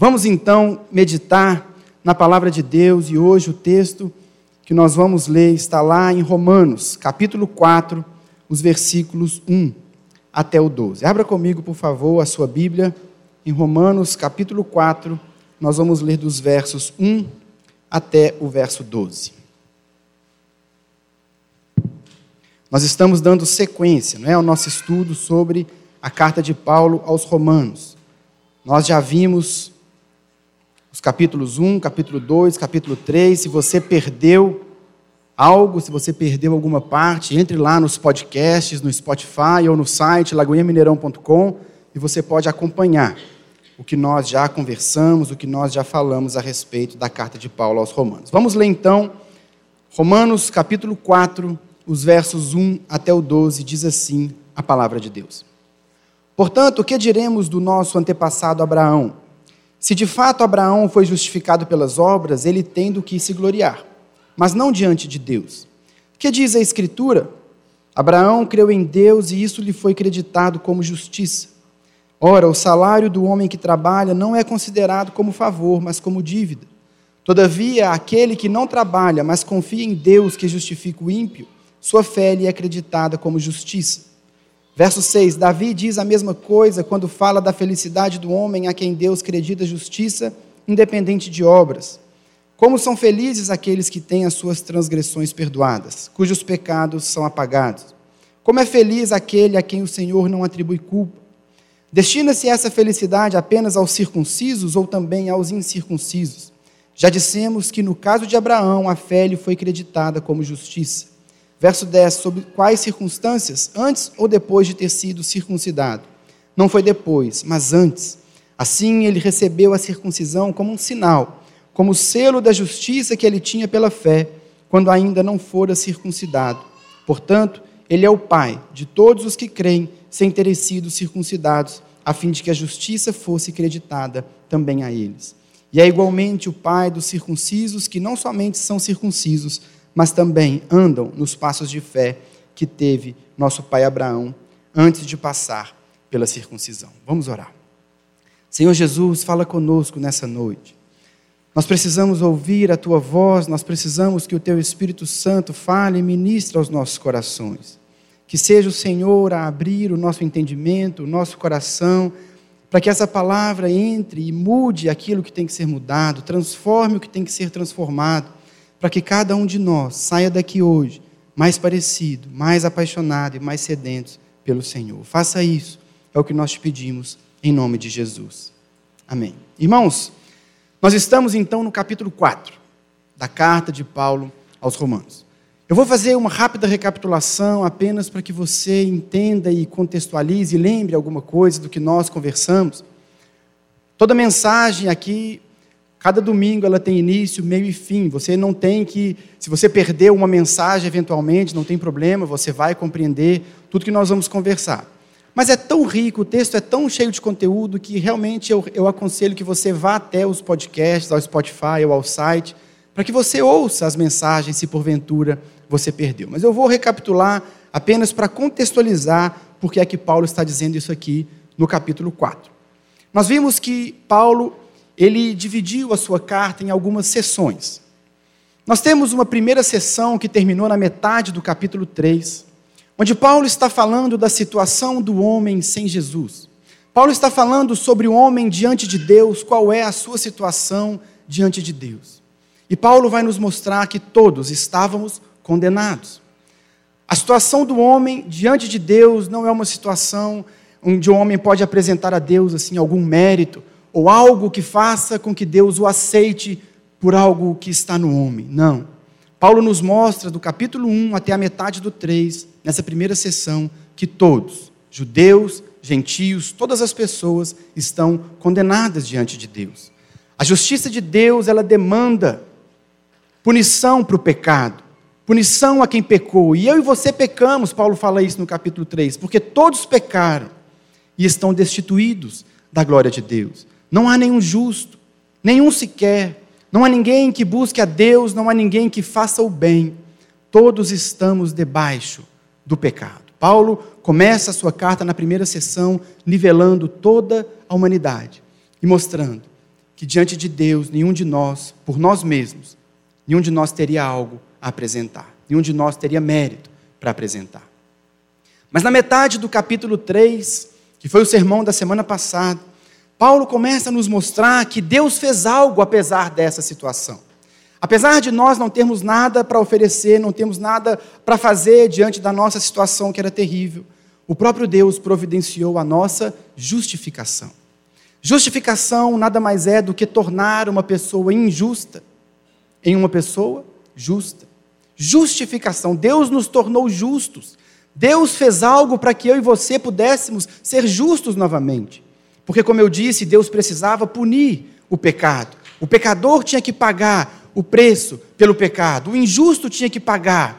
Vamos então meditar na palavra de Deus e hoje o texto que nós vamos ler está lá em Romanos, capítulo 4, os versículos 1 até o 12. Abra comigo, por favor, a sua Bíblia em Romanos, capítulo 4, nós vamos ler dos versos 1 até o verso 12. Nós estamos dando sequência, não é, ao nosso estudo sobre a carta de Paulo aos Romanos. Nós já vimos os capítulos 1, capítulo 2, capítulo 3. Se você perdeu algo, se você perdeu alguma parte, entre lá nos podcasts, no Spotify ou no site lagoinhamineirão.com e você pode acompanhar o que nós já conversamos, o que nós já falamos a respeito da carta de Paulo aos Romanos. Vamos ler então Romanos capítulo 4, os versos 1 até o 12, diz assim a palavra de Deus. Portanto, o que diremos do nosso antepassado Abraão? Se de fato Abraão foi justificado pelas obras, ele tem do que se gloriar, mas não diante de Deus. O que diz a Escritura? Abraão creu em Deus e isso lhe foi creditado como justiça. Ora, o salário do homem que trabalha não é considerado como favor, mas como dívida. Todavia, aquele que não trabalha, mas confia em Deus que justifica o ímpio, sua fé lhe é acreditada como justiça. Verso 6: Davi diz a mesma coisa quando fala da felicidade do homem a quem Deus acredita justiça, independente de obras. Como são felizes aqueles que têm as suas transgressões perdoadas, cujos pecados são apagados. Como é feliz aquele a quem o Senhor não atribui culpa. Destina-se essa felicidade apenas aos circuncisos ou também aos incircuncisos? Já dissemos que no caso de Abraão, a fé lhe foi creditada como justiça. Verso 10: Sob quais circunstâncias? Antes ou depois de ter sido circuncidado? Não foi depois, mas antes. Assim ele recebeu a circuncisão como um sinal, como selo da justiça que ele tinha pela fé, quando ainda não fora circuncidado. Portanto, ele é o pai de todos os que creem sem terem sido circuncidados, a fim de que a justiça fosse creditada também a eles. E é igualmente o pai dos circuncisos que não somente são circuncisos, mas também andam nos passos de fé que teve nosso pai Abraão antes de passar pela circuncisão. Vamos orar. Senhor Jesus, fala conosco nessa noite. Nós precisamos ouvir a tua voz, nós precisamos que o teu Espírito Santo fale e ministre aos nossos corações. Que seja o Senhor a abrir o nosso entendimento, o nosso coração, para que essa palavra entre e mude aquilo que tem que ser mudado, transforme o que tem que ser transformado para que cada um de nós saia daqui hoje mais parecido, mais apaixonado e mais sedento pelo Senhor. Faça isso, é o que nós te pedimos, em nome de Jesus. Amém. Irmãos, nós estamos então no capítulo 4 da carta de Paulo aos Romanos. Eu vou fazer uma rápida recapitulação apenas para que você entenda e contextualize e lembre alguma coisa do que nós conversamos. Toda mensagem aqui Cada domingo ela tem início, meio e fim. Você não tem que, se você perdeu uma mensagem eventualmente, não tem problema, você vai compreender tudo que nós vamos conversar. Mas é tão rico, o texto é tão cheio de conteúdo que realmente eu, eu aconselho que você vá até os podcasts, ao Spotify ou ao site, para que você ouça as mensagens se porventura você perdeu. Mas eu vou recapitular apenas para contextualizar porque é que Paulo está dizendo isso aqui no capítulo 4. Nós vimos que Paulo ele dividiu a sua carta em algumas sessões. Nós temos uma primeira sessão que terminou na metade do capítulo 3, onde Paulo está falando da situação do homem sem Jesus. Paulo está falando sobre o homem diante de Deus, qual é a sua situação diante de Deus. E Paulo vai nos mostrar que todos estávamos condenados. A situação do homem diante de Deus não é uma situação onde o homem pode apresentar a Deus assim algum mérito ou algo que faça com que Deus o aceite por algo que está no homem. Não. Paulo nos mostra, do capítulo 1 até a metade do 3, nessa primeira sessão, que todos, judeus, gentios, todas as pessoas estão condenadas diante de Deus. A justiça de Deus, ela demanda punição para o pecado, punição a quem pecou. E eu e você pecamos, Paulo fala isso no capítulo 3, porque todos pecaram e estão destituídos da glória de Deus. Não há nenhum justo, nenhum sequer. Não há ninguém que busque a Deus, não há ninguém que faça o bem. Todos estamos debaixo do pecado. Paulo começa a sua carta na primeira sessão nivelando toda a humanidade e mostrando que diante de Deus, nenhum de nós, por nós mesmos, nenhum de nós teria algo a apresentar, nenhum de nós teria mérito para apresentar. Mas na metade do capítulo 3, que foi o sermão da semana passada, Paulo começa a nos mostrar que Deus fez algo apesar dessa situação. Apesar de nós não termos nada para oferecer, não temos nada para fazer diante da nossa situação que era terrível, o próprio Deus providenciou a nossa justificação. Justificação nada mais é do que tornar uma pessoa injusta em uma pessoa justa. Justificação. Deus nos tornou justos. Deus fez algo para que eu e você pudéssemos ser justos novamente. Porque, como eu disse, Deus precisava punir o pecado. O pecador tinha que pagar o preço pelo pecado. O injusto tinha que pagar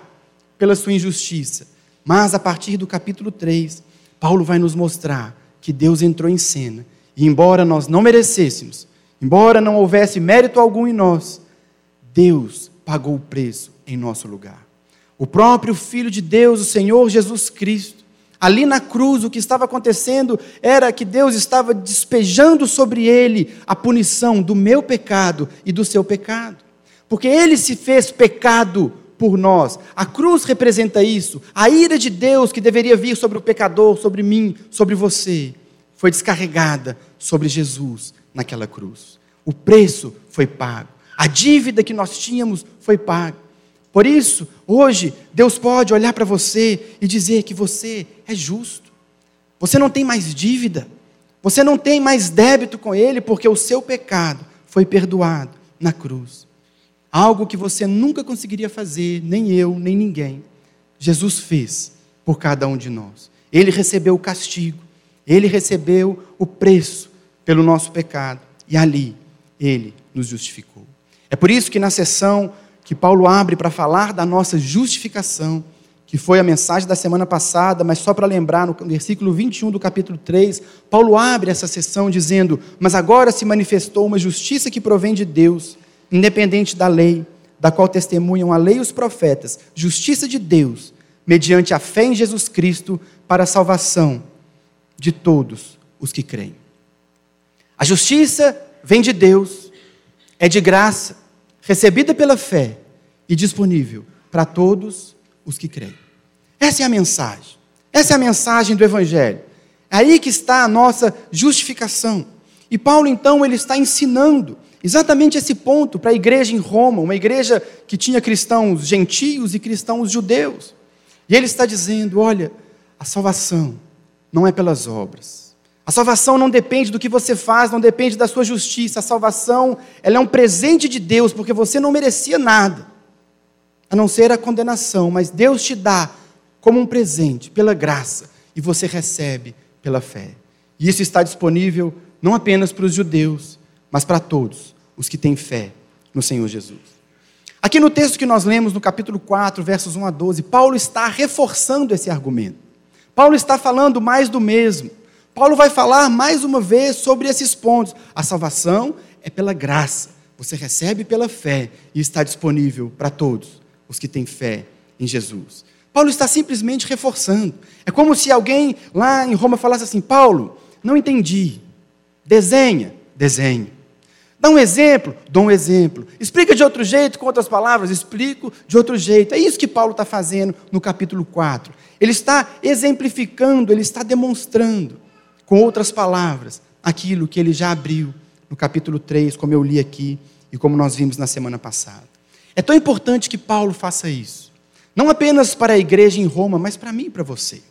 pela sua injustiça. Mas, a partir do capítulo 3, Paulo vai nos mostrar que Deus entrou em cena. E, embora nós não merecêssemos, embora não houvesse mérito algum em nós, Deus pagou o preço em nosso lugar. O próprio Filho de Deus, o Senhor Jesus Cristo, ali na cruz, o que estava acontecendo era que Deus estava despejando sobre ele a punição do meu pecado e do seu pecado. Porque ele se fez pecado por nós. A cruz representa isso. A ira de Deus que deveria vir sobre o pecador, sobre mim, sobre você, foi descarregada sobre Jesus naquela cruz. O preço foi pago. A dívida que nós tínhamos foi paga. Por isso, hoje, Deus pode olhar para você e dizer que você é justo. Você não tem mais dívida. Você não tem mais débito com Ele, porque o seu pecado foi perdoado na cruz. Algo que você nunca conseguiria fazer, nem eu, nem ninguém. Jesus fez por cada um de nós. Ele recebeu o castigo, ele recebeu o preço pelo nosso pecado, e ali ele nos justificou. É por isso que na sessão que Paulo abre para falar da nossa justificação, que foi a mensagem da semana passada, mas só para lembrar, no versículo 21 do capítulo 3, Paulo abre essa sessão dizendo: Mas agora se manifestou uma justiça que provém de Deus, independente da lei, da qual testemunham a lei e os profetas, justiça de Deus, mediante a fé em Jesus Cristo, para a salvação de todos os que creem. A justiça vem de Deus, é de graça, recebida pela fé e disponível para todos os que creem. Essa é a mensagem. Essa é a mensagem do Evangelho. É aí que está a nossa justificação. E Paulo, então, ele está ensinando exatamente esse ponto para a igreja em Roma, uma igreja que tinha cristãos gentios e cristãos judeus. E ele está dizendo: olha, a salvação não é pelas obras. A salvação não depende do que você faz, não depende da sua justiça. A salvação, ela é um presente de Deus, porque você não merecia nada, a não ser a condenação, mas Deus te dá como um presente, pela graça, e você recebe pela fé. E isso está disponível não apenas para os judeus, mas para todos os que têm fé no Senhor Jesus. Aqui no texto que nós lemos, no capítulo 4, versos 1 a 12, Paulo está reforçando esse argumento. Paulo está falando mais do mesmo. Paulo vai falar mais uma vez sobre esses pontos. A salvação é pela graça. Você recebe pela fé e está disponível para todos os que têm fé em Jesus. Paulo está simplesmente reforçando. É como se alguém lá em Roma falasse assim: Paulo, não entendi. Desenha, desenho. Dá um exemplo, dá um exemplo. Explica de outro jeito, com outras palavras, explico de outro jeito. É isso que Paulo está fazendo no capítulo 4. Ele está exemplificando, ele está demonstrando, com outras palavras, aquilo que ele já abriu no capítulo 3, como eu li aqui e como nós vimos na semana passada. É tão importante que Paulo faça isso. Não apenas para a igreja em Roma, mas para mim e para você.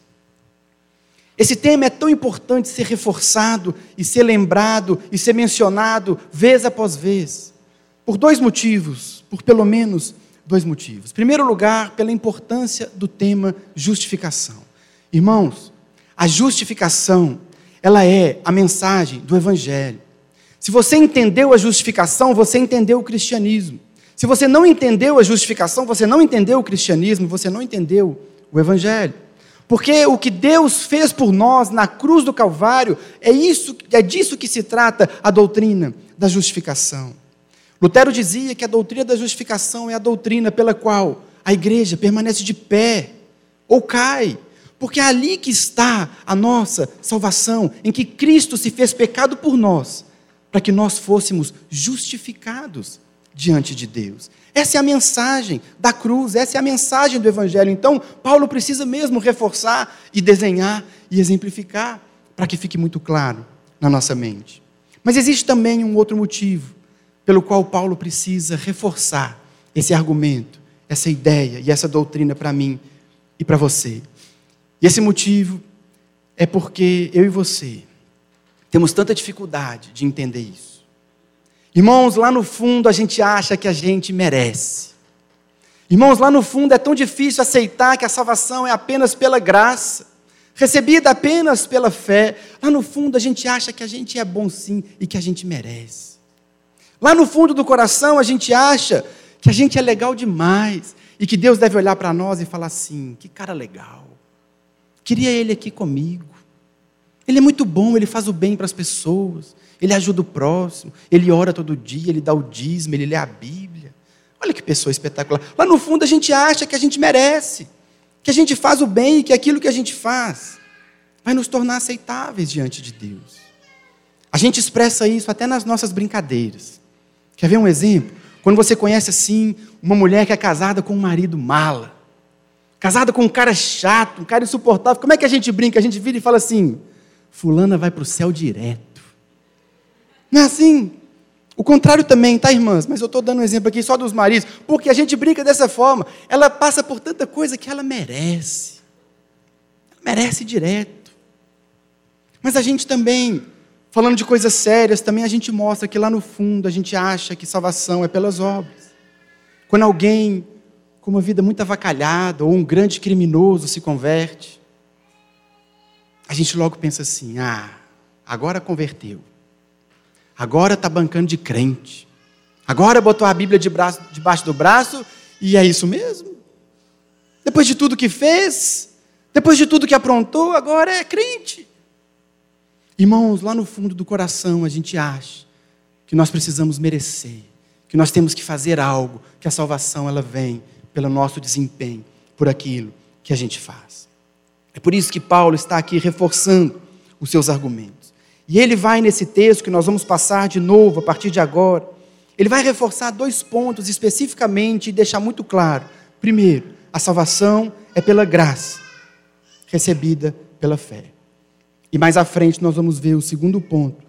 Esse tema é tão importante ser reforçado e ser lembrado e ser mencionado vez após vez, por dois motivos, por pelo menos dois motivos. Em primeiro lugar, pela importância do tema justificação. Irmãos, a justificação, ela é a mensagem do evangelho. Se você entendeu a justificação, você entendeu o cristianismo. Se você não entendeu a justificação, você não entendeu o cristianismo, você não entendeu o evangelho. Porque o que Deus fez por nós na cruz do Calvário é isso, é disso que se trata a doutrina da justificação. Lutero dizia que a doutrina da justificação é a doutrina pela qual a igreja permanece de pé ou cai, porque é ali que está a nossa salvação, em que Cristo se fez pecado por nós, para que nós fôssemos justificados diante de Deus. Essa é a mensagem da cruz, essa é a mensagem do Evangelho. Então, Paulo precisa mesmo reforçar e desenhar e exemplificar para que fique muito claro na nossa mente. Mas existe também um outro motivo pelo qual Paulo precisa reforçar esse argumento, essa ideia e essa doutrina para mim e para você. E esse motivo é porque eu e você temos tanta dificuldade de entender isso. Irmãos, lá no fundo a gente acha que a gente merece. Irmãos, lá no fundo é tão difícil aceitar que a salvação é apenas pela graça, recebida apenas pela fé. Lá no fundo a gente acha que a gente é bom sim e que a gente merece. Lá no fundo do coração a gente acha que a gente é legal demais e que Deus deve olhar para nós e falar assim: que cara legal, queria ele aqui comigo. Ele é muito bom, ele faz o bem para as pessoas, ele ajuda o próximo, ele ora todo dia, ele dá o dízimo, ele lê a Bíblia. Olha que pessoa espetacular. Lá no fundo a gente acha que a gente merece, que a gente faz o bem e que aquilo que a gente faz vai nos tornar aceitáveis diante de Deus. A gente expressa isso até nas nossas brincadeiras. Quer ver um exemplo? Quando você conhece assim uma mulher que é casada com um marido mala, casada com um cara chato, um cara insuportável, como é que a gente brinca? A gente vira e fala assim: Fulana vai para o céu direto. Não é assim? O contrário também, tá, irmãs? Mas eu estou dando um exemplo aqui só dos maridos, porque a gente brinca dessa forma. Ela passa por tanta coisa que ela merece. Ela merece direto. Mas a gente também, falando de coisas sérias, também a gente mostra que lá no fundo a gente acha que salvação é pelas obras. Quando alguém com uma vida muito avacalhada ou um grande criminoso se converte, a gente logo pensa assim: ah, agora converteu. Agora está bancando de crente. Agora botou a Bíblia de braço, debaixo do braço e é isso mesmo? Depois de tudo que fez, depois de tudo que aprontou, agora é crente. Irmãos, lá no fundo do coração a gente acha que nós precisamos merecer, que nós temos que fazer algo, que a salvação ela vem pelo nosso desempenho, por aquilo que a gente faz. É por isso que Paulo está aqui reforçando os seus argumentos. E ele vai nesse texto que nós vamos passar de novo a partir de agora. Ele vai reforçar dois pontos especificamente e deixar muito claro. Primeiro, a salvação é pela graça, recebida pela fé. E mais à frente nós vamos ver o segundo ponto,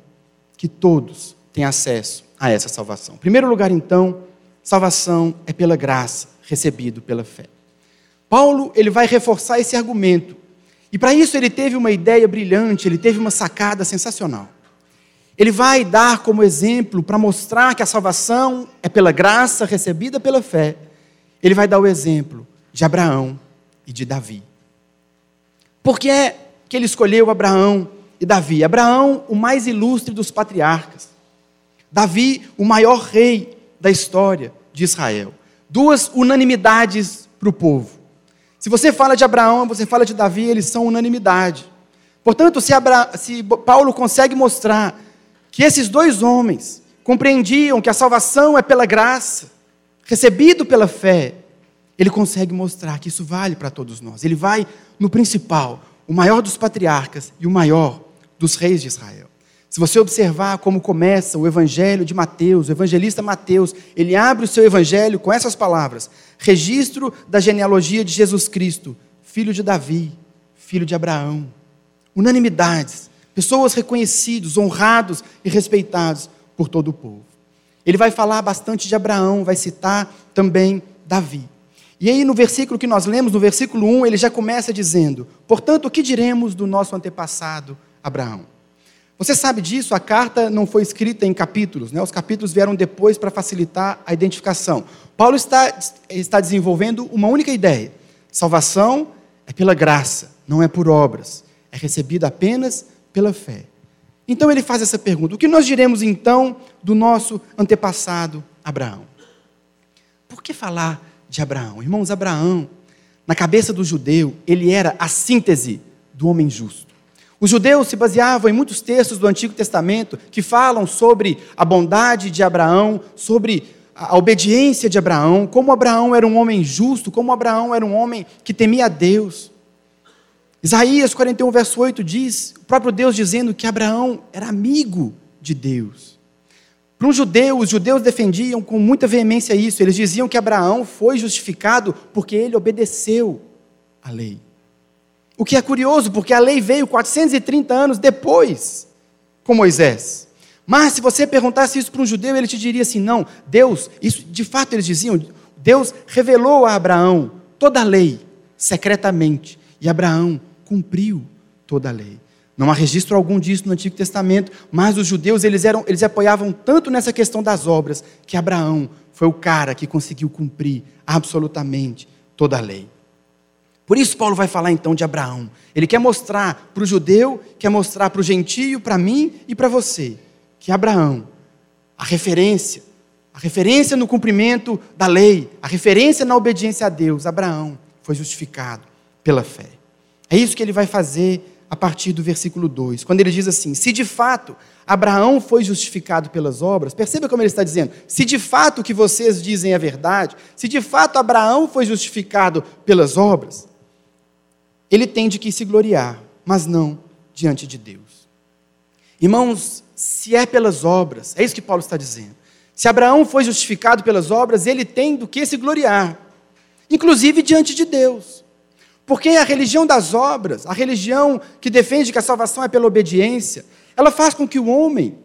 que todos têm acesso a essa salvação. Em primeiro lugar, então, salvação é pela graça, recebido pela fé. Paulo, ele vai reforçar esse argumento e para isso ele teve uma ideia brilhante, ele teve uma sacada sensacional. Ele vai dar como exemplo, para mostrar que a salvação é pela graça recebida pela fé, ele vai dar o exemplo de Abraão e de Davi. Por que é que ele escolheu Abraão e Davi? Abraão, o mais ilustre dos patriarcas. Davi, o maior rei da história de Israel. Duas unanimidades para o povo. Se você fala de Abraão, você fala de Davi, eles são unanimidade. Portanto, se, Abra... se Paulo consegue mostrar que esses dois homens compreendiam que a salvação é pela graça, recebido pela fé, ele consegue mostrar que isso vale para todos nós. Ele vai no principal, o maior dos patriarcas e o maior dos reis de Israel. Se você observar como começa o evangelho de Mateus, o evangelista Mateus, ele abre o seu evangelho com essas palavras: registro da genealogia de Jesus Cristo, filho de Davi, filho de Abraão. Unanimidades, pessoas reconhecidos, honrados e respeitados por todo o povo. Ele vai falar bastante de Abraão, vai citar também Davi. E aí, no versículo que nós lemos, no versículo 1, ele já começa dizendo: Portanto, o que diremos do nosso antepassado Abraão? Você sabe disso, a carta não foi escrita em capítulos, né? os capítulos vieram depois para facilitar a identificação. Paulo está, está desenvolvendo uma única ideia: salvação é pela graça, não é por obras, é recebida apenas pela fé. Então ele faz essa pergunta: o que nós diremos então do nosso antepassado Abraão? Por que falar de Abraão? Irmãos, Abraão, na cabeça do judeu, ele era a síntese do homem justo. Os judeus se baseavam em muitos textos do Antigo Testamento que falam sobre a bondade de Abraão, sobre a obediência de Abraão, como Abraão era um homem justo, como Abraão era um homem que temia a Deus. Isaías 41, verso 8 diz, o próprio Deus dizendo que Abraão era amigo de Deus. Para um judeu, os judeus defendiam com muita veemência isso. Eles diziam que Abraão foi justificado porque ele obedeceu à lei. O que é curioso, porque a lei veio 430 anos depois com Moisés. Mas se você perguntasse isso para um judeu, ele te diria assim: não, Deus, isso de fato eles diziam, Deus revelou a Abraão toda a lei, secretamente, e Abraão cumpriu toda a lei. Não há registro algum disso no Antigo Testamento, mas os judeus eles, eram, eles apoiavam tanto nessa questão das obras que Abraão foi o cara que conseguiu cumprir absolutamente toda a lei. Por isso, Paulo vai falar então de Abraão. Ele quer mostrar para o judeu, quer mostrar para o gentio, para mim e para você, que Abraão, a referência, a referência no cumprimento da lei, a referência na obediência a Deus, Abraão foi justificado pela fé. É isso que ele vai fazer a partir do versículo 2, quando ele diz assim: Se de fato Abraão foi justificado pelas obras, perceba como ele está dizendo: se de fato o que vocês dizem é verdade, se de fato Abraão foi justificado pelas obras, ele tem de que se gloriar, mas não diante de Deus. Irmãos, se é pelas obras, é isso que Paulo está dizendo. Se Abraão foi justificado pelas obras, ele tem do que se gloriar, inclusive diante de Deus. Porque a religião das obras, a religião que defende que a salvação é pela obediência, ela faz com que o homem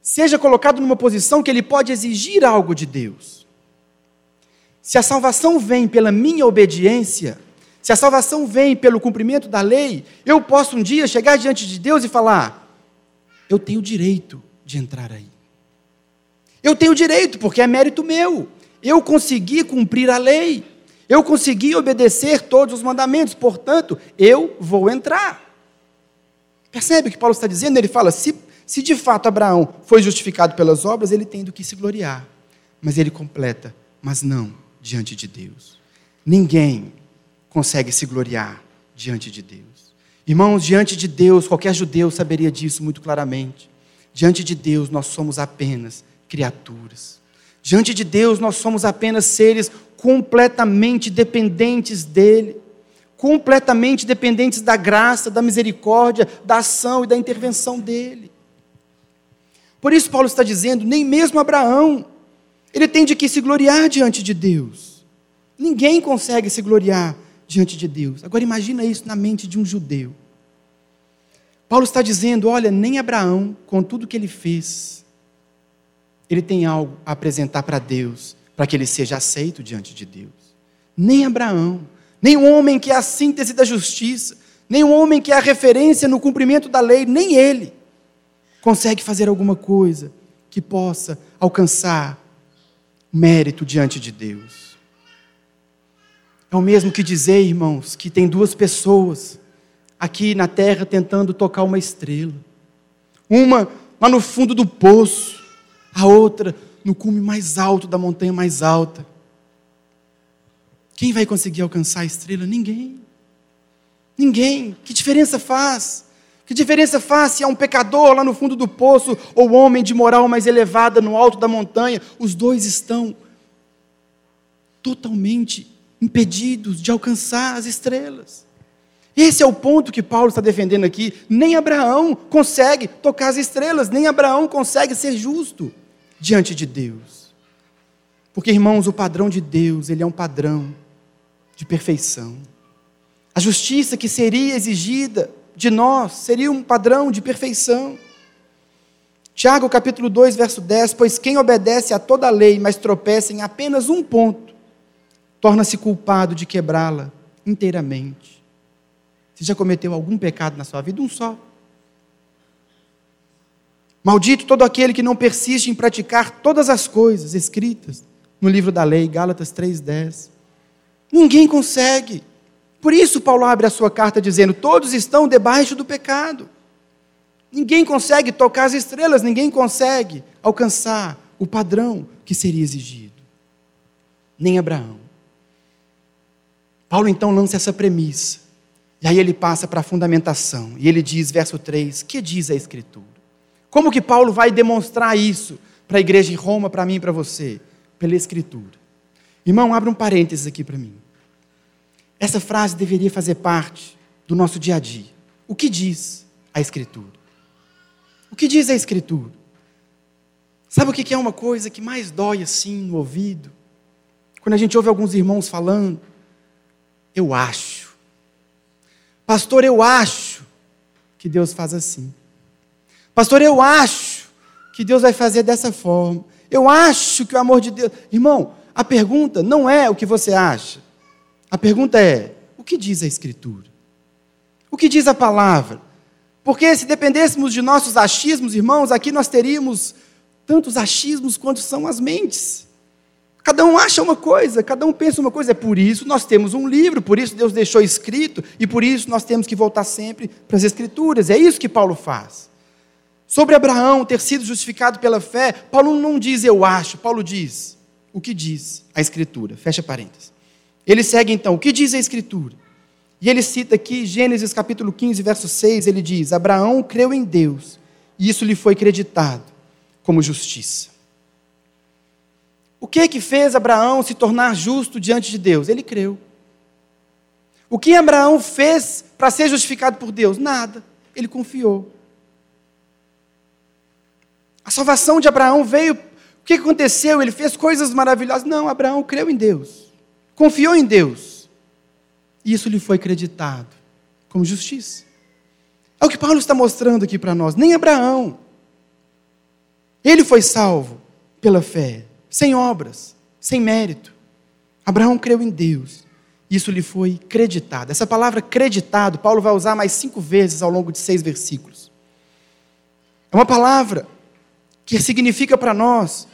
seja colocado numa posição que ele pode exigir algo de Deus. Se a salvação vem pela minha obediência, se a salvação vem pelo cumprimento da lei, eu posso um dia chegar diante de Deus e falar: eu tenho direito de entrar aí. Eu tenho direito, porque é mérito meu. Eu consegui cumprir a lei. Eu consegui obedecer todos os mandamentos, portanto, eu vou entrar. Percebe o que Paulo está dizendo? Ele fala: se, se de fato Abraão foi justificado pelas obras, ele tem do que se gloriar. Mas ele completa: mas não diante de Deus. Ninguém consegue se gloriar diante de Deus. Irmãos, diante de Deus, qualquer judeu saberia disso muito claramente. Diante de Deus, nós somos apenas criaturas. Diante de Deus, nós somos apenas seres completamente dependentes dEle, completamente dependentes da graça, da misericórdia, da ação e da intervenção dEle. Por isso, Paulo está dizendo: nem mesmo Abraão, ele tem de que se gloriar diante de Deus. Ninguém consegue se gloriar diante de Deus. Agora, imagina isso na mente de um judeu. Paulo está dizendo: olha, nem Abraão, com tudo que ele fez, ele tem algo a apresentar para Deus para que ele seja aceito diante de Deus. Nem Abraão, nem o homem que é a síntese da justiça, nem o homem que é a referência no cumprimento da lei, nem ele consegue fazer alguma coisa que possa alcançar mérito diante de Deus. É o mesmo que dizer, irmãos, que tem duas pessoas aqui na terra tentando tocar uma estrela. Uma lá no fundo do poço, a outra no cume mais alto da montanha mais alta. Quem vai conseguir alcançar a estrela? Ninguém. Ninguém. Que diferença faz? Que diferença faz se há um pecador lá no fundo do poço ou homem de moral mais elevada no alto da montanha? Os dois estão totalmente impedidos de alcançar as estrelas. Esse é o ponto que Paulo está defendendo aqui. Nem Abraão consegue tocar as estrelas, nem Abraão consegue ser justo diante de Deus. Porque, irmãos, o padrão de Deus, ele é um padrão de perfeição. A justiça que seria exigida de nós seria um padrão de perfeição. Tiago capítulo 2, verso 10, pois quem obedece a toda a lei, mas tropeça em apenas um ponto, torna-se culpado de quebrá-la inteiramente. Você já cometeu algum pecado na sua vida? Um só. Maldito todo aquele que não persiste em praticar todas as coisas escritas no livro da lei, Gálatas 3:10. Ninguém consegue. Por isso Paulo abre a sua carta dizendo: todos estão debaixo do pecado. Ninguém consegue tocar as estrelas, ninguém consegue alcançar o padrão que seria exigido. Nem Abraão. Paulo então lança essa premissa. E aí ele passa para a fundamentação. E ele diz, verso 3: Que diz a Escritura? Como que Paulo vai demonstrar isso para a igreja em Roma, para mim e para você? Pela Escritura. Irmão, abre um parênteses aqui para mim. Essa frase deveria fazer parte do nosso dia a dia. O que diz a Escritura? O que diz a Escritura? Sabe o que é uma coisa que mais dói assim no ouvido? Quando a gente ouve alguns irmãos falando, eu acho. Pastor, eu acho que Deus faz assim. Pastor, eu acho que Deus vai fazer dessa forma. Eu acho que o amor de Deus. Irmão, a pergunta não é o que você acha. A pergunta é: o que diz a Escritura? O que diz a palavra? Porque se dependêssemos de nossos achismos, irmãos, aqui nós teríamos tantos achismos quanto são as mentes. Cada um acha uma coisa, cada um pensa uma coisa. É por isso nós temos um livro, por isso Deus deixou escrito e por isso nós temos que voltar sempre para as Escrituras. É isso que Paulo faz. Sobre Abraão ter sido justificado pela fé, Paulo não diz eu acho, Paulo diz o que diz a Escritura. Fecha parênteses. Ele segue então, o que diz a Escritura? E ele cita aqui Gênesis capítulo 15, verso 6, ele diz: Abraão creu em Deus, e isso lhe foi creditado como justiça. O que que fez Abraão se tornar justo diante de Deus? Ele creu. O que Abraão fez para ser justificado por Deus? Nada. Ele confiou. A salvação de Abraão veio. O que aconteceu? Ele fez coisas maravilhosas. Não, Abraão creu em Deus. Confiou em Deus. E isso lhe foi creditado como justiça. É o que Paulo está mostrando aqui para nós. Nem Abraão. Ele foi salvo pela fé, sem obras, sem mérito. Abraão creu em Deus. Isso lhe foi creditado. Essa palavra creditado, Paulo vai usar mais cinco vezes ao longo de seis versículos. É uma palavra que significa para nós,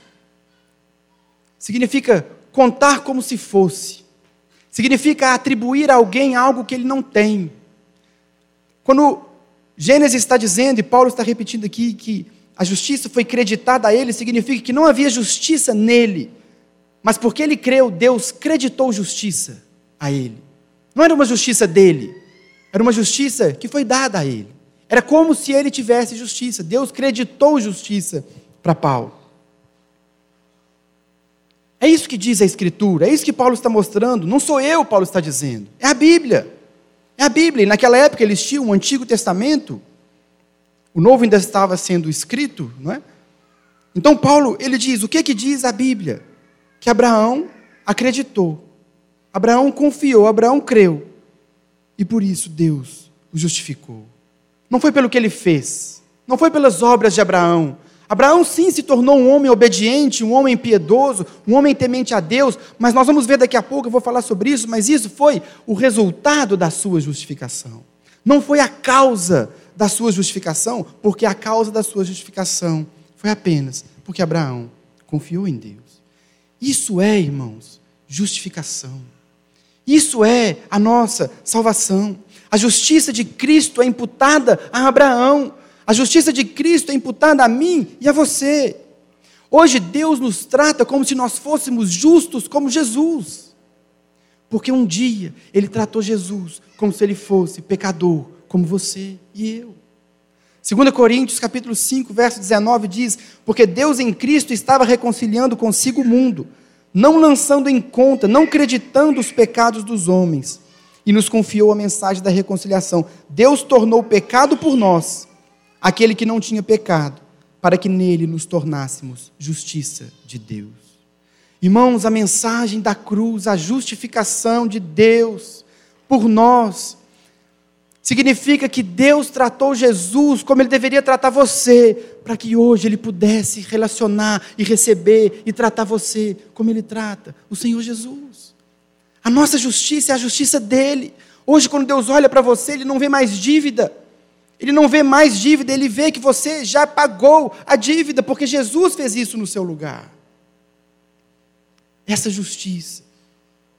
significa contar como se fosse, significa atribuir a alguém algo que ele não tem. Quando Gênesis está dizendo, e Paulo está repetindo aqui, que a justiça foi creditada a ele, significa que não havia justiça nele, mas porque ele creu, Deus creditou justiça a ele. Não era uma justiça dele, era uma justiça que foi dada a ele. Era como se ele tivesse justiça. Deus creditou justiça para Paulo. É isso que diz a Escritura, é isso que Paulo está mostrando. Não sou eu, Paulo está dizendo, é a Bíblia. É a Bíblia. E naquela época eles tinham o Antigo Testamento, o Novo ainda estava sendo escrito, não é? Então Paulo, ele diz, o que que diz a Bíblia? Que Abraão acreditou. Abraão confiou, Abraão creu. E por isso Deus o justificou. Não foi pelo que ele fez, não foi pelas obras de Abraão, Abraão sim se tornou um homem obediente, um homem piedoso, um homem temente a Deus, mas nós vamos ver daqui a pouco, eu vou falar sobre isso, mas isso foi o resultado da sua justificação. Não foi a causa da sua justificação, porque a causa da sua justificação foi apenas porque Abraão confiou em Deus. Isso é, irmãos, justificação. Isso é a nossa salvação. A justiça de Cristo é imputada a Abraão. A justiça de Cristo é imputada a mim e a você. Hoje Deus nos trata como se nós fôssemos justos como Jesus. Porque um dia Ele tratou Jesus como se ele fosse pecador, como você e eu. 2 Coríntios capítulo 5, verso 19 diz: Porque Deus em Cristo estava reconciliando consigo o mundo, não lançando em conta, não creditando os pecados dos homens, e nos confiou a mensagem da reconciliação. Deus tornou pecado por nós aquele que não tinha pecado, para que nele nos tornássemos justiça de Deus. Irmãos, a mensagem da cruz, a justificação de Deus por nós, significa que Deus tratou Jesus como Ele deveria tratar você, para que hoje Ele pudesse relacionar e receber e tratar você como Ele trata o Senhor Jesus. A nossa justiça é a justiça dele. Hoje, quando Deus olha para você, Ele não vê mais dívida. Ele não vê mais dívida, ele vê que você já pagou a dívida, porque Jesus fez isso no seu lugar. Essa justiça,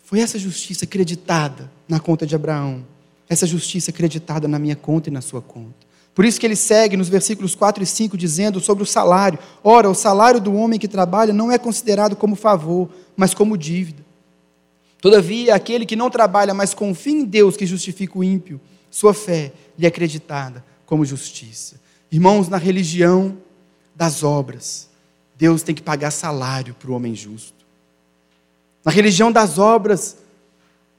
foi essa justiça acreditada na conta de Abraão, essa justiça acreditada na minha conta e na sua conta. Por isso que ele segue nos versículos 4 e 5 dizendo sobre o salário: Ora, o salário do homem que trabalha não é considerado como favor, mas como dívida. Todavia, aquele que não trabalha, mas confia em Deus que justifica o ímpio, sua fé lhe é acreditada como justiça. Irmãos, na religião das obras, Deus tem que pagar salário para o homem justo. Na religião das obras,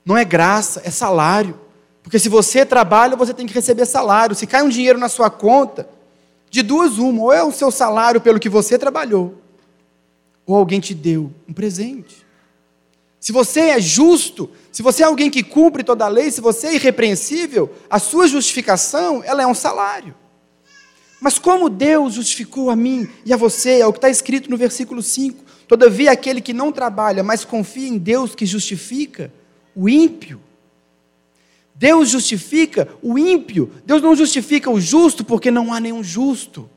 não é graça, é salário. Porque se você trabalha, você tem que receber salário. Se cai um dinheiro na sua conta, de duas uma, ou é o seu salário pelo que você trabalhou, ou alguém te deu um presente. Se você é justo, se você é alguém que cumpre toda a lei, se você é irrepreensível, a sua justificação, ela é um salário. Mas como Deus justificou a mim e a você, é o que está escrito no versículo 5. Todavia, aquele que não trabalha, mas confia em Deus que justifica, o ímpio. Deus justifica o ímpio. Deus não justifica o justo porque não há nenhum justo,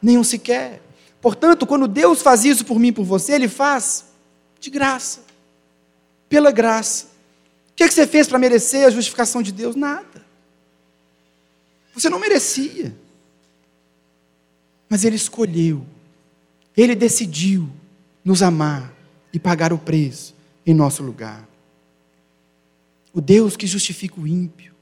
nenhum sequer. Portanto, quando Deus faz isso por mim e por você, Ele faz de graça, pela graça. O que, é que você fez para merecer a justificação de Deus? Nada. Você não merecia. Mas Ele escolheu, Ele decidiu nos amar e pagar o preço em nosso lugar. O Deus que justifica o ímpio.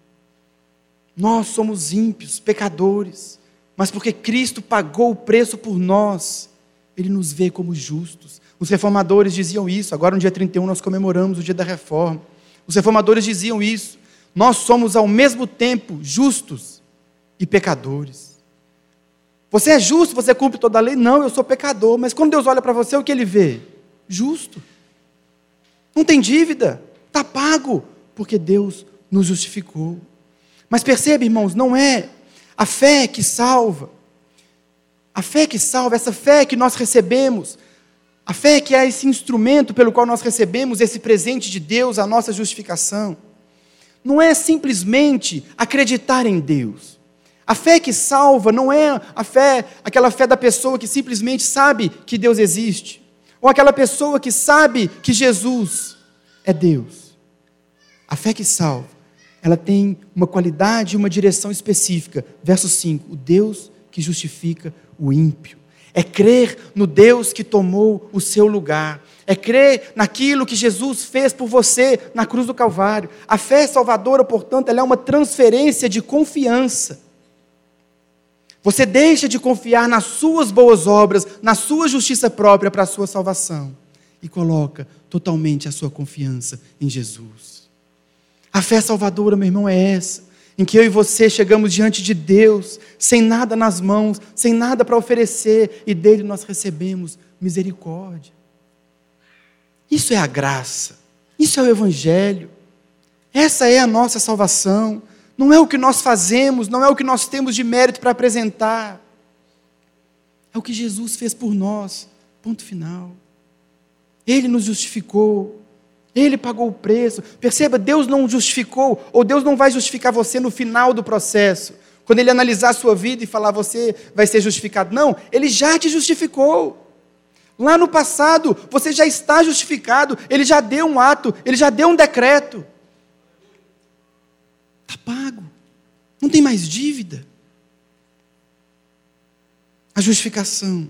Nós somos ímpios, pecadores, mas porque Cristo pagou o preço por nós, Ele nos vê como justos. Os reformadores diziam isso, agora no dia 31 nós comemoramos o dia da reforma. Os reformadores diziam isso. Nós somos ao mesmo tempo justos e pecadores. Você é justo, você cumpre toda a lei? Não, eu sou pecador. Mas quando Deus olha para você, o que ele vê? Justo. Não tem dívida, está pago, porque Deus nos justificou. Mas perceba, irmãos, não é a fé que salva. A fé que salva, essa fé que nós recebemos, a fé que é esse instrumento pelo qual nós recebemos esse presente de Deus, a nossa justificação, não é simplesmente acreditar em Deus. A fé que salva não é a fé, aquela fé da pessoa que simplesmente sabe que Deus existe, ou aquela pessoa que sabe que Jesus é Deus. A fé que salva, ela tem uma qualidade e uma direção específica. Verso 5: o Deus que justifica o ímpio. É crer no Deus que tomou o seu lugar. É crer naquilo que Jesus fez por você na cruz do Calvário. A fé salvadora, portanto, ela é uma transferência de confiança você deixa de confiar nas suas boas obras, na sua justiça própria para a sua salvação e coloca totalmente a sua confiança em Jesus. A fé salvadora, meu irmão, é essa, em que eu e você chegamos diante de Deus, sem nada nas mãos, sem nada para oferecer, e dele nós recebemos misericórdia. Isso é a graça, isso é o Evangelho, essa é a nossa salvação. Não é o que nós fazemos, não é o que nós temos de mérito para apresentar. É o que Jesus fez por nós. Ponto final. Ele nos justificou. Ele pagou o preço. Perceba, Deus não justificou, ou Deus não vai justificar você no final do processo. Quando Ele analisar a sua vida e falar você vai ser justificado. Não, Ele já te justificou. Lá no passado, você já está justificado. Ele já deu um ato, Ele já deu um decreto. Está pago. Não tem mais dívida. A justificação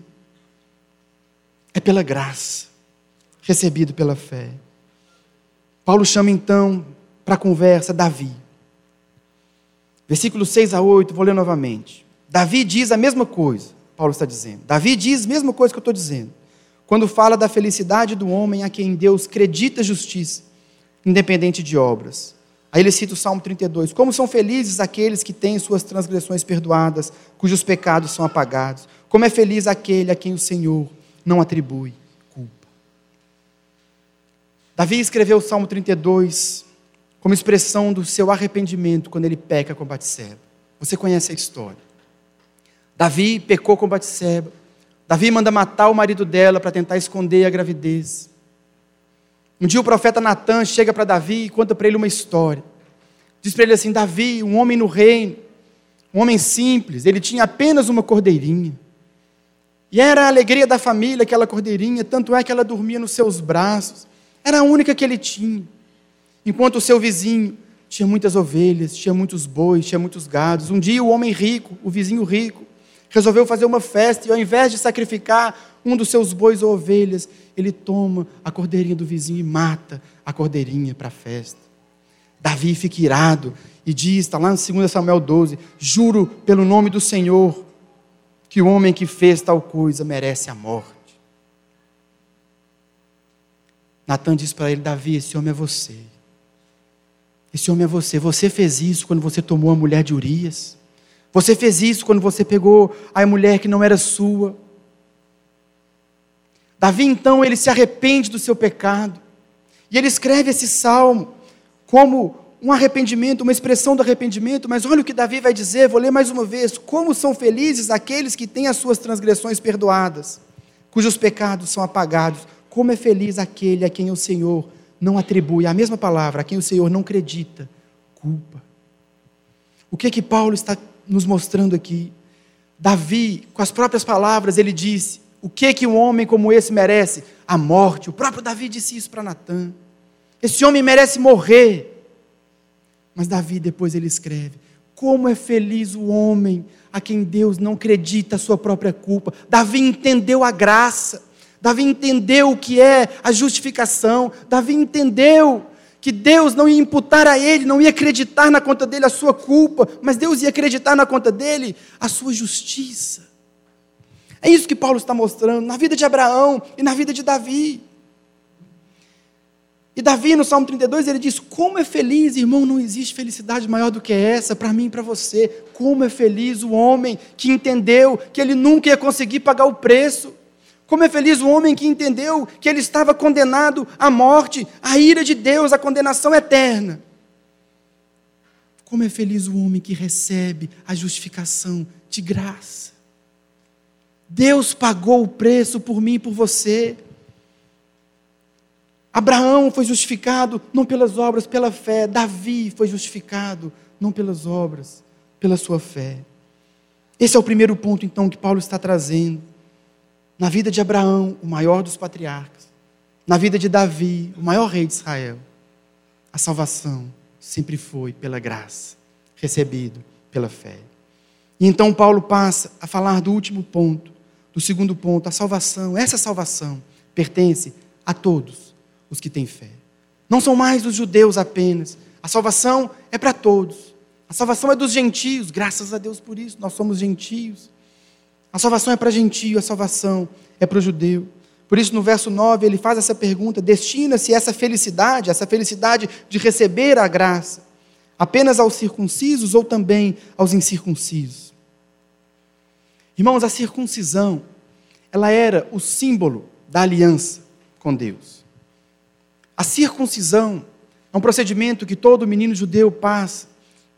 é pela graça, recebido pela fé. Paulo chama então para a conversa Davi. Versículos 6 a 8, vou ler novamente. Davi diz a mesma coisa, Paulo está dizendo. Davi diz a mesma coisa que eu estou dizendo. Quando fala da felicidade do homem a quem Deus acredita justiça, independente de obras. Aí ele cita o Salmo 32. Como são felizes aqueles que têm suas transgressões perdoadas, cujos pecados são apagados. Como é feliz aquele a quem o Senhor não atribui. Davi escreveu o Salmo 32 como expressão do seu arrependimento quando ele peca com Batseba. Você conhece a história. Davi pecou com Batseba. Davi manda matar o marido dela para tentar esconder a gravidez. Um dia o profeta Natan chega para Davi e conta para ele uma história. Diz para ele assim: Davi, um homem no reino, um homem simples, ele tinha apenas uma cordeirinha. E era a alegria da família aquela cordeirinha, tanto é que ela dormia nos seus braços. Era a única que ele tinha. Enquanto o seu vizinho tinha muitas ovelhas, tinha muitos bois, tinha muitos gados. Um dia o homem rico, o vizinho rico, resolveu fazer uma festa e ao invés de sacrificar um dos seus bois ou ovelhas, ele toma a cordeirinha do vizinho e mata a cordeirinha para a festa. Davi fica irado e diz, está lá em 2 Samuel 12: Juro pelo nome do Senhor que o homem que fez tal coisa merece a morte. Natan diz para ele: Davi, esse homem é você. Esse homem é você. Você fez isso quando você tomou a mulher de Urias. Você fez isso quando você pegou a mulher que não era sua. Davi então ele se arrepende do seu pecado. E ele escreve esse salmo como um arrependimento, uma expressão do arrependimento, mas olha o que Davi vai dizer, vou ler mais uma vez: como são felizes aqueles que têm as suas transgressões perdoadas, cujos pecados são apagados. Como é feliz aquele a quem o Senhor não atribui a mesma palavra, a quem o Senhor não acredita, culpa. O que que Paulo está nos mostrando aqui? Davi, com as próprias palavras, ele disse: o que que um homem como esse merece? A morte. O próprio Davi disse isso para Natan. Esse homem merece morrer. Mas Davi depois ele escreve: Como é feliz o homem a quem Deus não acredita a sua própria culpa. Davi entendeu a graça. Davi entendeu o que é a justificação. Davi entendeu que Deus não ia imputar a ele, não ia acreditar na conta dele a sua culpa, mas Deus ia acreditar na conta dele a sua justiça. É isso que Paulo está mostrando na vida de Abraão e na vida de Davi. E Davi, no Salmo 32, ele diz: Como é feliz, irmão, não existe felicidade maior do que essa para mim e para você. Como é feliz o homem que entendeu que ele nunca ia conseguir pagar o preço. Como é feliz o homem que entendeu que ele estava condenado à morte, à ira de Deus, à condenação eterna. Como é feliz o homem que recebe a justificação de graça. Deus pagou o preço por mim e por você. Abraão foi justificado não pelas obras, pela fé. Davi foi justificado não pelas obras, pela sua fé. Esse é o primeiro ponto, então, que Paulo está trazendo. Na vida de Abraão, o maior dos patriarcas, na vida de Davi, o maior rei de Israel, a salvação sempre foi pela graça, recebido pela fé. E então Paulo passa a falar do último ponto, do segundo ponto, a salvação. Essa salvação pertence a todos os que têm fé. Não são mais os judeus apenas. A salvação é para todos. A salvação é dos gentios, graças a Deus por isso, nós somos gentios. A salvação é para gentio, a salvação é para o judeu. Por isso, no verso 9, ele faz essa pergunta: destina-se essa felicidade, essa felicidade de receber a graça, apenas aos circuncisos ou também aos incircuncisos? Irmãos, a circuncisão, ela era o símbolo da aliança com Deus. A circuncisão é um procedimento que todo menino judeu passa,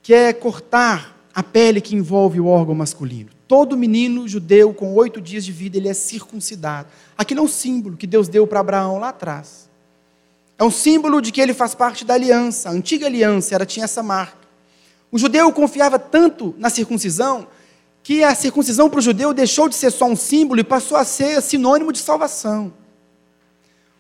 que é cortar a pele que envolve o órgão masculino. Todo menino judeu com oito dias de vida ele é circuncidado. Aquilo é um símbolo que Deus deu para Abraão lá atrás. É um símbolo de que ele faz parte da aliança. A antiga aliança era tinha essa marca. O judeu confiava tanto na circuncisão que a circuncisão para o judeu deixou de ser só um símbolo e passou a ser sinônimo de salvação.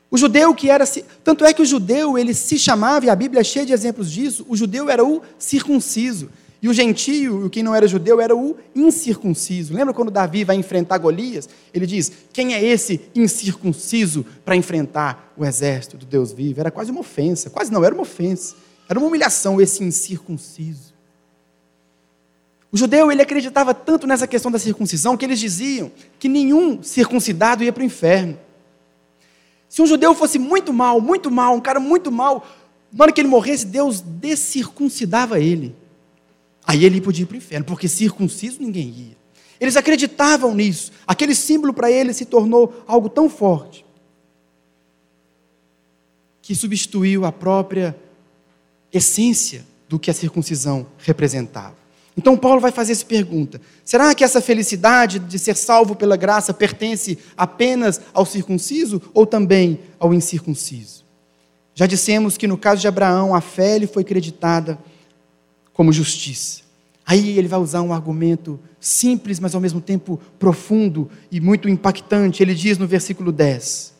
O judeu que era. Tanto é que o judeu, ele se chamava, e a Bíblia é cheia de exemplos disso, o judeu era o circunciso. E o gentio, quem não era judeu, era o incircunciso. Lembra quando Davi vai enfrentar Golias? Ele diz: Quem é esse incircunciso para enfrentar o exército do Deus vivo? Era quase uma ofensa. Quase não, era uma ofensa. Era uma humilhação esse incircunciso. O judeu ele acreditava tanto nessa questão da circuncisão que eles diziam que nenhum circuncidado ia para o inferno. Se um judeu fosse muito mal, muito mal, um cara muito mal, na hora que ele morresse, Deus descircuncidava ele. Aí ele podia ir para o inferno, porque circunciso ninguém ia. Eles acreditavam nisso. Aquele símbolo para eles se tornou algo tão forte que substituiu a própria essência do que a circuncisão representava. Então Paulo vai fazer essa pergunta: será que essa felicidade de ser salvo pela graça pertence apenas ao circunciso ou também ao incircunciso? Já dissemos que no caso de Abraão, a fé lhe foi creditada como justiça. Aí ele vai usar um argumento simples, mas ao mesmo tempo profundo e muito impactante. Ele diz no versículo 10: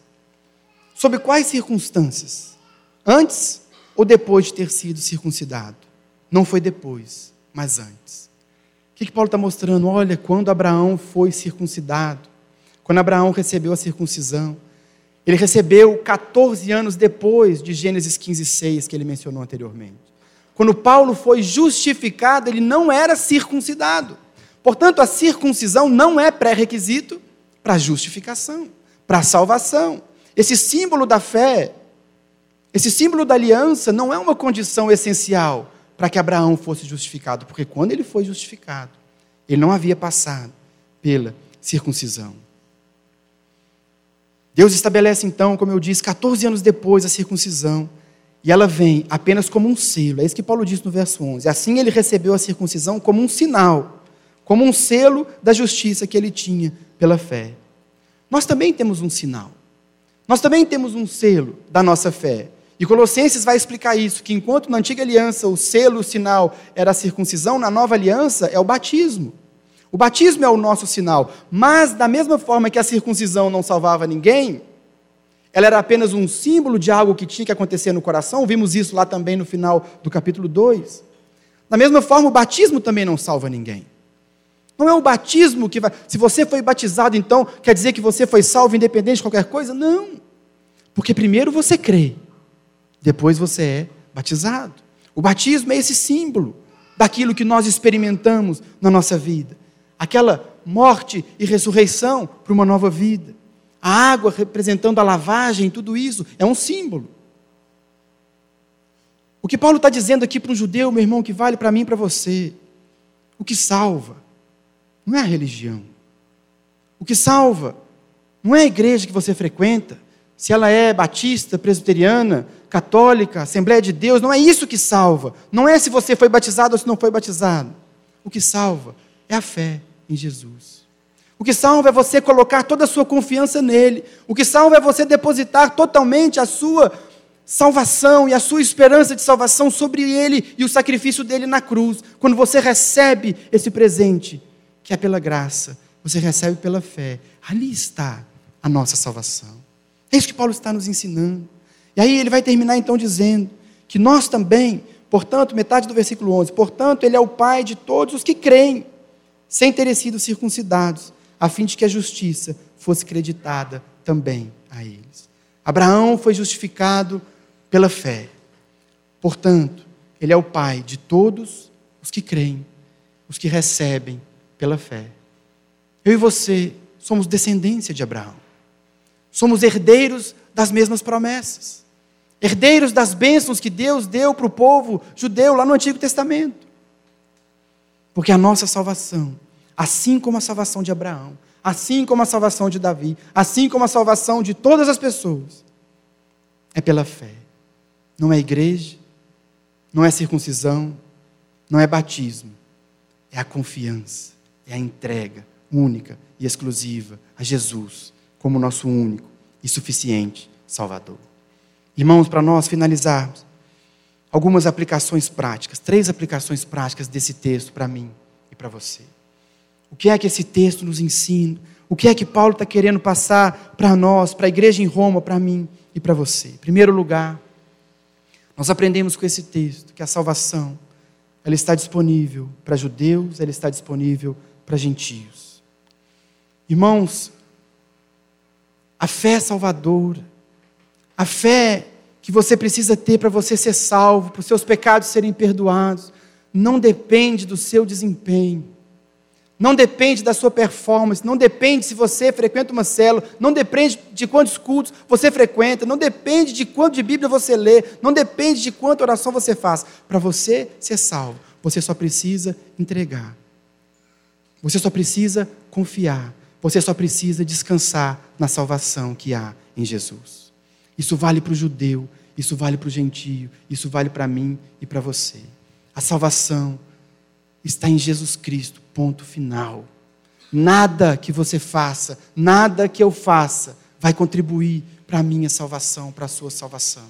Sob quais circunstâncias? Antes ou depois de ter sido circuncidado? Não foi depois mas antes. O que, que Paulo está mostrando? Olha, quando Abraão foi circuncidado, quando Abraão recebeu a circuncisão, ele recebeu 14 anos depois de Gênesis 15, 6, que ele mencionou anteriormente. Quando Paulo foi justificado, ele não era circuncidado. Portanto, a circuncisão não é pré-requisito para a justificação, para a salvação. Esse símbolo da fé, esse símbolo da aliança, não é uma condição essencial para que Abraão fosse justificado, porque quando ele foi justificado, ele não havia passado pela circuncisão. Deus estabelece então, como eu disse, 14 anos depois a circuncisão, e ela vem apenas como um selo. É isso que Paulo diz no verso 11. Assim ele recebeu a circuncisão como um sinal, como um selo da justiça que ele tinha pela fé. Nós também temos um sinal. Nós também temos um selo da nossa fé. E Colossenses vai explicar isso, que enquanto na antiga aliança o selo, o sinal era a circuncisão, na nova aliança é o batismo. O batismo é o nosso sinal, mas da mesma forma que a circuncisão não salvava ninguém, ela era apenas um símbolo de algo que tinha que acontecer no coração, vimos isso lá também no final do capítulo 2. Da mesma forma, o batismo também não salva ninguém. Não é o batismo que vai. Se você foi batizado, então, quer dizer que você foi salvo independente de qualquer coisa? Não. Porque primeiro você crê, depois você é batizado. O batismo é esse símbolo daquilo que nós experimentamos na nossa vida. Aquela morte e ressurreição para uma nova vida. A água representando a lavagem, tudo isso é um símbolo. O que Paulo está dizendo aqui para um judeu, meu irmão, que vale para mim e para você, o que salva não é a religião. O que salva não é a igreja que você frequenta, se ela é batista, presbiteriana, católica, Assembleia de Deus, não é isso que salva. Não é se você foi batizado ou se não foi batizado. O que salva é a fé em Jesus. O que salva é você colocar toda a sua confiança nele. O que salva é você depositar totalmente a sua salvação e a sua esperança de salvação sobre ele e o sacrifício dele na cruz. Quando você recebe esse presente, que é pela graça, você recebe pela fé. Ali está a nossa salvação. É isso que Paulo está nos ensinando. E aí ele vai terminar então dizendo que nós também, portanto, metade do versículo 11, portanto, ele é o pai de todos os que creem, sem terem sido circuncidados, a fim de que a justiça fosse creditada também a eles. Abraão foi justificado pela fé. Portanto, ele é o pai de todos os que creem, os que recebem pela fé. Eu e você somos descendência de Abraão. Somos herdeiros das mesmas promessas. Herdeiros das bênçãos que Deus deu para o povo judeu lá no Antigo Testamento. Porque a nossa salvação, assim como a salvação de Abraão, assim como a salvação de Davi, assim como a salvação de todas as pessoas, é pela fé. Não é igreja, não é circuncisão, não é batismo, é a confiança é a entrega única e exclusiva a Jesus como nosso único e suficiente Salvador. Irmãos, para nós finalizarmos, algumas aplicações práticas, três aplicações práticas desse texto para mim e para você. O que é que esse texto nos ensina? O que é que Paulo está querendo passar para nós, para a igreja em Roma, para mim e para você? Em primeiro lugar, nós aprendemos com esse texto que a salvação ela está disponível para judeus, ela está disponível para gentios. Irmãos, a fé salvadora, a fé que você precisa ter para você ser salvo, para os seus pecados serem perdoados, não depende do seu desempenho, não depende da sua performance, não depende se você frequenta uma célula, não depende de quantos cultos você frequenta, não depende de quanto de Bíblia você lê, não depende de quanta oração você faz. Para você ser salvo, você só precisa entregar você só precisa confiar. Você só precisa descansar na salvação que há em Jesus. Isso vale para o judeu, isso vale para o gentio, isso vale para mim e para você. A salvação está em Jesus Cristo, ponto final. Nada que você faça, nada que eu faça, vai contribuir para a minha salvação, para a sua salvação.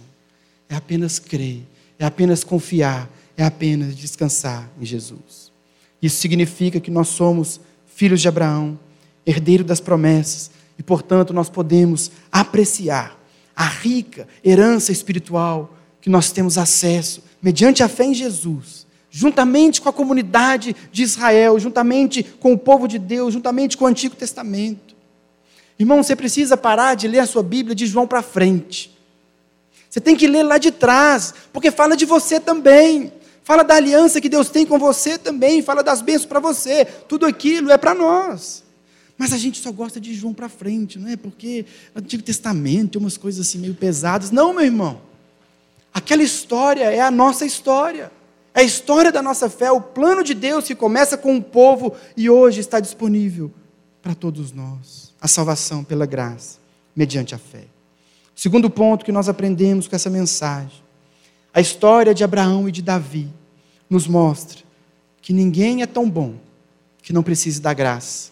É apenas crer, é apenas confiar, é apenas descansar em Jesus. Isso significa que nós somos filhos de Abraão, herdeiro das promessas, e portanto nós podemos apreciar a rica herança espiritual que nós temos acesso mediante a fé em Jesus, juntamente com a comunidade de Israel, juntamente com o povo de Deus, juntamente com o Antigo Testamento. Irmão, você precisa parar de ler a sua Bíblia de João para frente. Você tem que ler lá de trás, porque fala de você também. Fala da aliança que Deus tem com você também, fala das bênçãos para você. Tudo aquilo é para nós. Mas a gente só gosta de João para frente, não é? Porque o Antigo Testamento tem umas coisas assim meio pesadas. Não, meu irmão. Aquela história é a nossa história. É a história da nossa fé, o plano de Deus que começa com o povo e hoje está disponível para todos nós. A salvação pela graça, mediante a fé. Segundo ponto que nós aprendemos com essa mensagem, a história de Abraão e de Davi nos mostra que ninguém é tão bom que não precise da graça,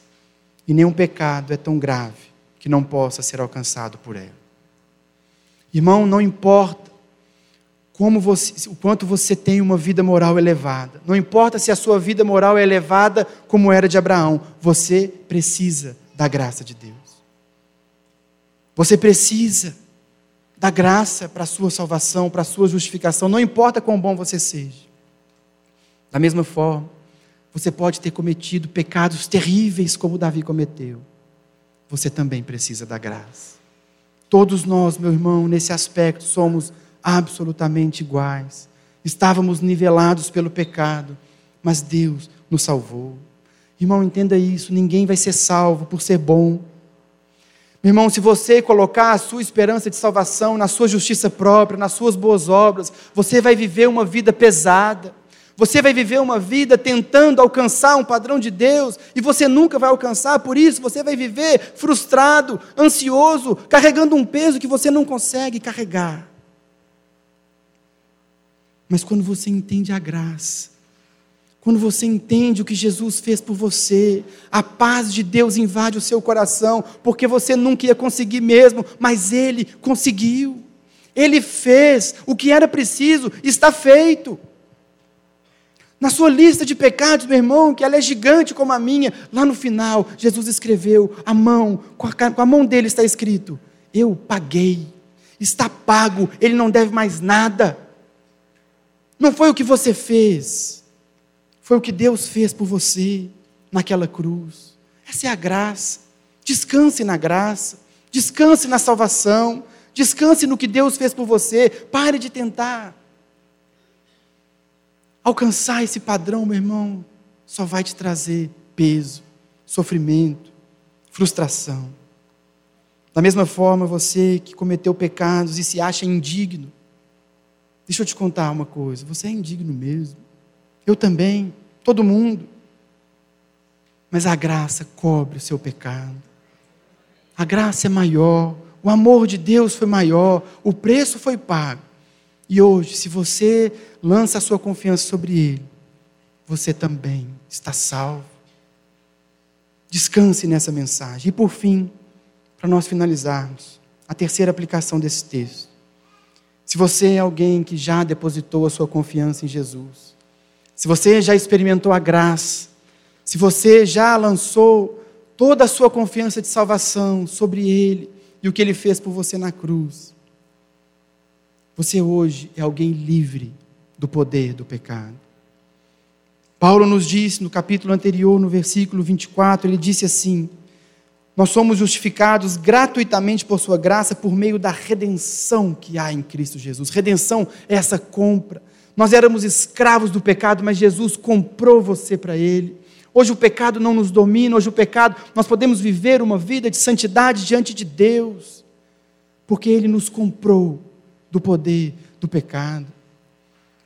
e nenhum pecado é tão grave que não possa ser alcançado por ela. Irmão, não importa como você, o quanto você tem uma vida moral elevada. Não importa se a sua vida moral é elevada como era de Abraão, você precisa da graça de Deus. Você precisa da graça para a sua salvação, para a sua justificação, não importa quão bom você seja. Da mesma forma, você pode ter cometido pecados terríveis como Davi cometeu. Você também precisa da graça. Todos nós, meu irmão, nesse aspecto, somos absolutamente iguais. Estávamos nivelados pelo pecado, mas Deus nos salvou. Irmão, entenda isso: ninguém vai ser salvo por ser bom. Meu irmão, se você colocar a sua esperança de salvação na sua justiça própria, nas suas boas obras, você vai viver uma vida pesada. Você vai viver uma vida tentando alcançar um padrão de Deus e você nunca vai alcançar, por isso você vai viver frustrado, ansioso, carregando um peso que você não consegue carregar. Mas quando você entende a graça, quando você entende o que Jesus fez por você, a paz de Deus invade o seu coração, porque você nunca ia conseguir mesmo, mas Ele conseguiu. Ele fez o que era preciso, está feito. Na sua lista de pecados, meu irmão, que ela é gigante como a minha, lá no final, Jesus escreveu, a mão, com a, com a mão dele está escrito: Eu paguei, está pago, ele não deve mais nada. Não foi o que você fez, foi o que Deus fez por você naquela cruz. Essa é a graça. Descanse na graça, descanse na salvação, descanse no que Deus fez por você. Pare de tentar. Alcançar esse padrão, meu irmão, só vai te trazer peso, sofrimento, frustração. Da mesma forma, você que cometeu pecados e se acha indigno, Deixa eu te contar uma coisa: você é indigno mesmo. Eu também, todo mundo. Mas a graça cobre o seu pecado. A graça é maior, o amor de Deus foi maior, o preço foi pago. E hoje, se você lança a sua confiança sobre Ele, você também está salvo. Descanse nessa mensagem. E por fim, para nós finalizarmos, a terceira aplicação desse texto. Se você é alguém que já depositou a sua confiança em Jesus, se você já experimentou a graça, se você já lançou toda a sua confiança de salvação sobre Ele e o que Ele fez por você na cruz, você hoje é alguém livre do poder do pecado. Paulo nos disse no capítulo anterior, no versículo 24, ele disse assim: nós somos justificados gratuitamente por Sua graça por meio da redenção que há em Cristo Jesus. Redenção é essa compra. Nós éramos escravos do pecado, mas Jesus comprou você para Ele. Hoje o pecado não nos domina, hoje o pecado, nós podemos viver uma vida de santidade diante de Deus, porque Ele nos comprou do poder do pecado.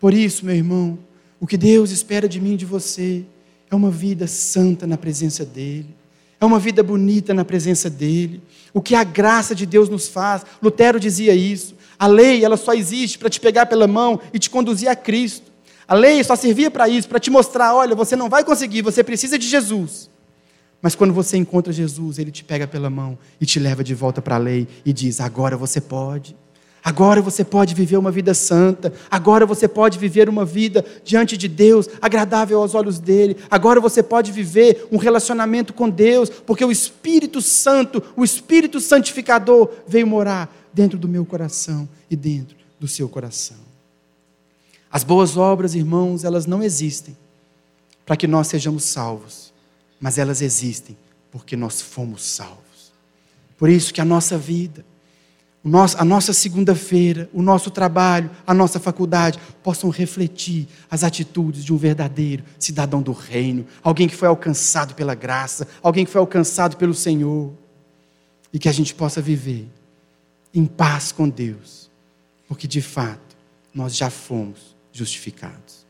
Por isso, meu irmão, o que Deus espera de mim e de você é uma vida santa na presença dEle é uma vida bonita na presença dele. O que a graça de Deus nos faz. Lutero dizia isso. A lei, ela só existe para te pegar pela mão e te conduzir a Cristo. A lei só servia para isso, para te mostrar, olha, você não vai conseguir, você precisa de Jesus. Mas quando você encontra Jesus, ele te pega pela mão e te leva de volta para a lei e diz: agora você pode. Agora você pode viver uma vida santa. Agora você pode viver uma vida diante de Deus, agradável aos olhos dele. Agora você pode viver um relacionamento com Deus, porque o Espírito Santo, o Espírito Santificador, veio morar dentro do meu coração e dentro do seu coração. As boas obras, irmãos, elas não existem para que nós sejamos salvos, mas elas existem porque nós fomos salvos. Por isso que a nossa vida, a nossa segunda-feira, o nosso trabalho, a nossa faculdade possam refletir as atitudes de um verdadeiro cidadão do reino, alguém que foi alcançado pela graça, alguém que foi alcançado pelo Senhor, e que a gente possa viver em paz com Deus, porque de fato nós já fomos justificados.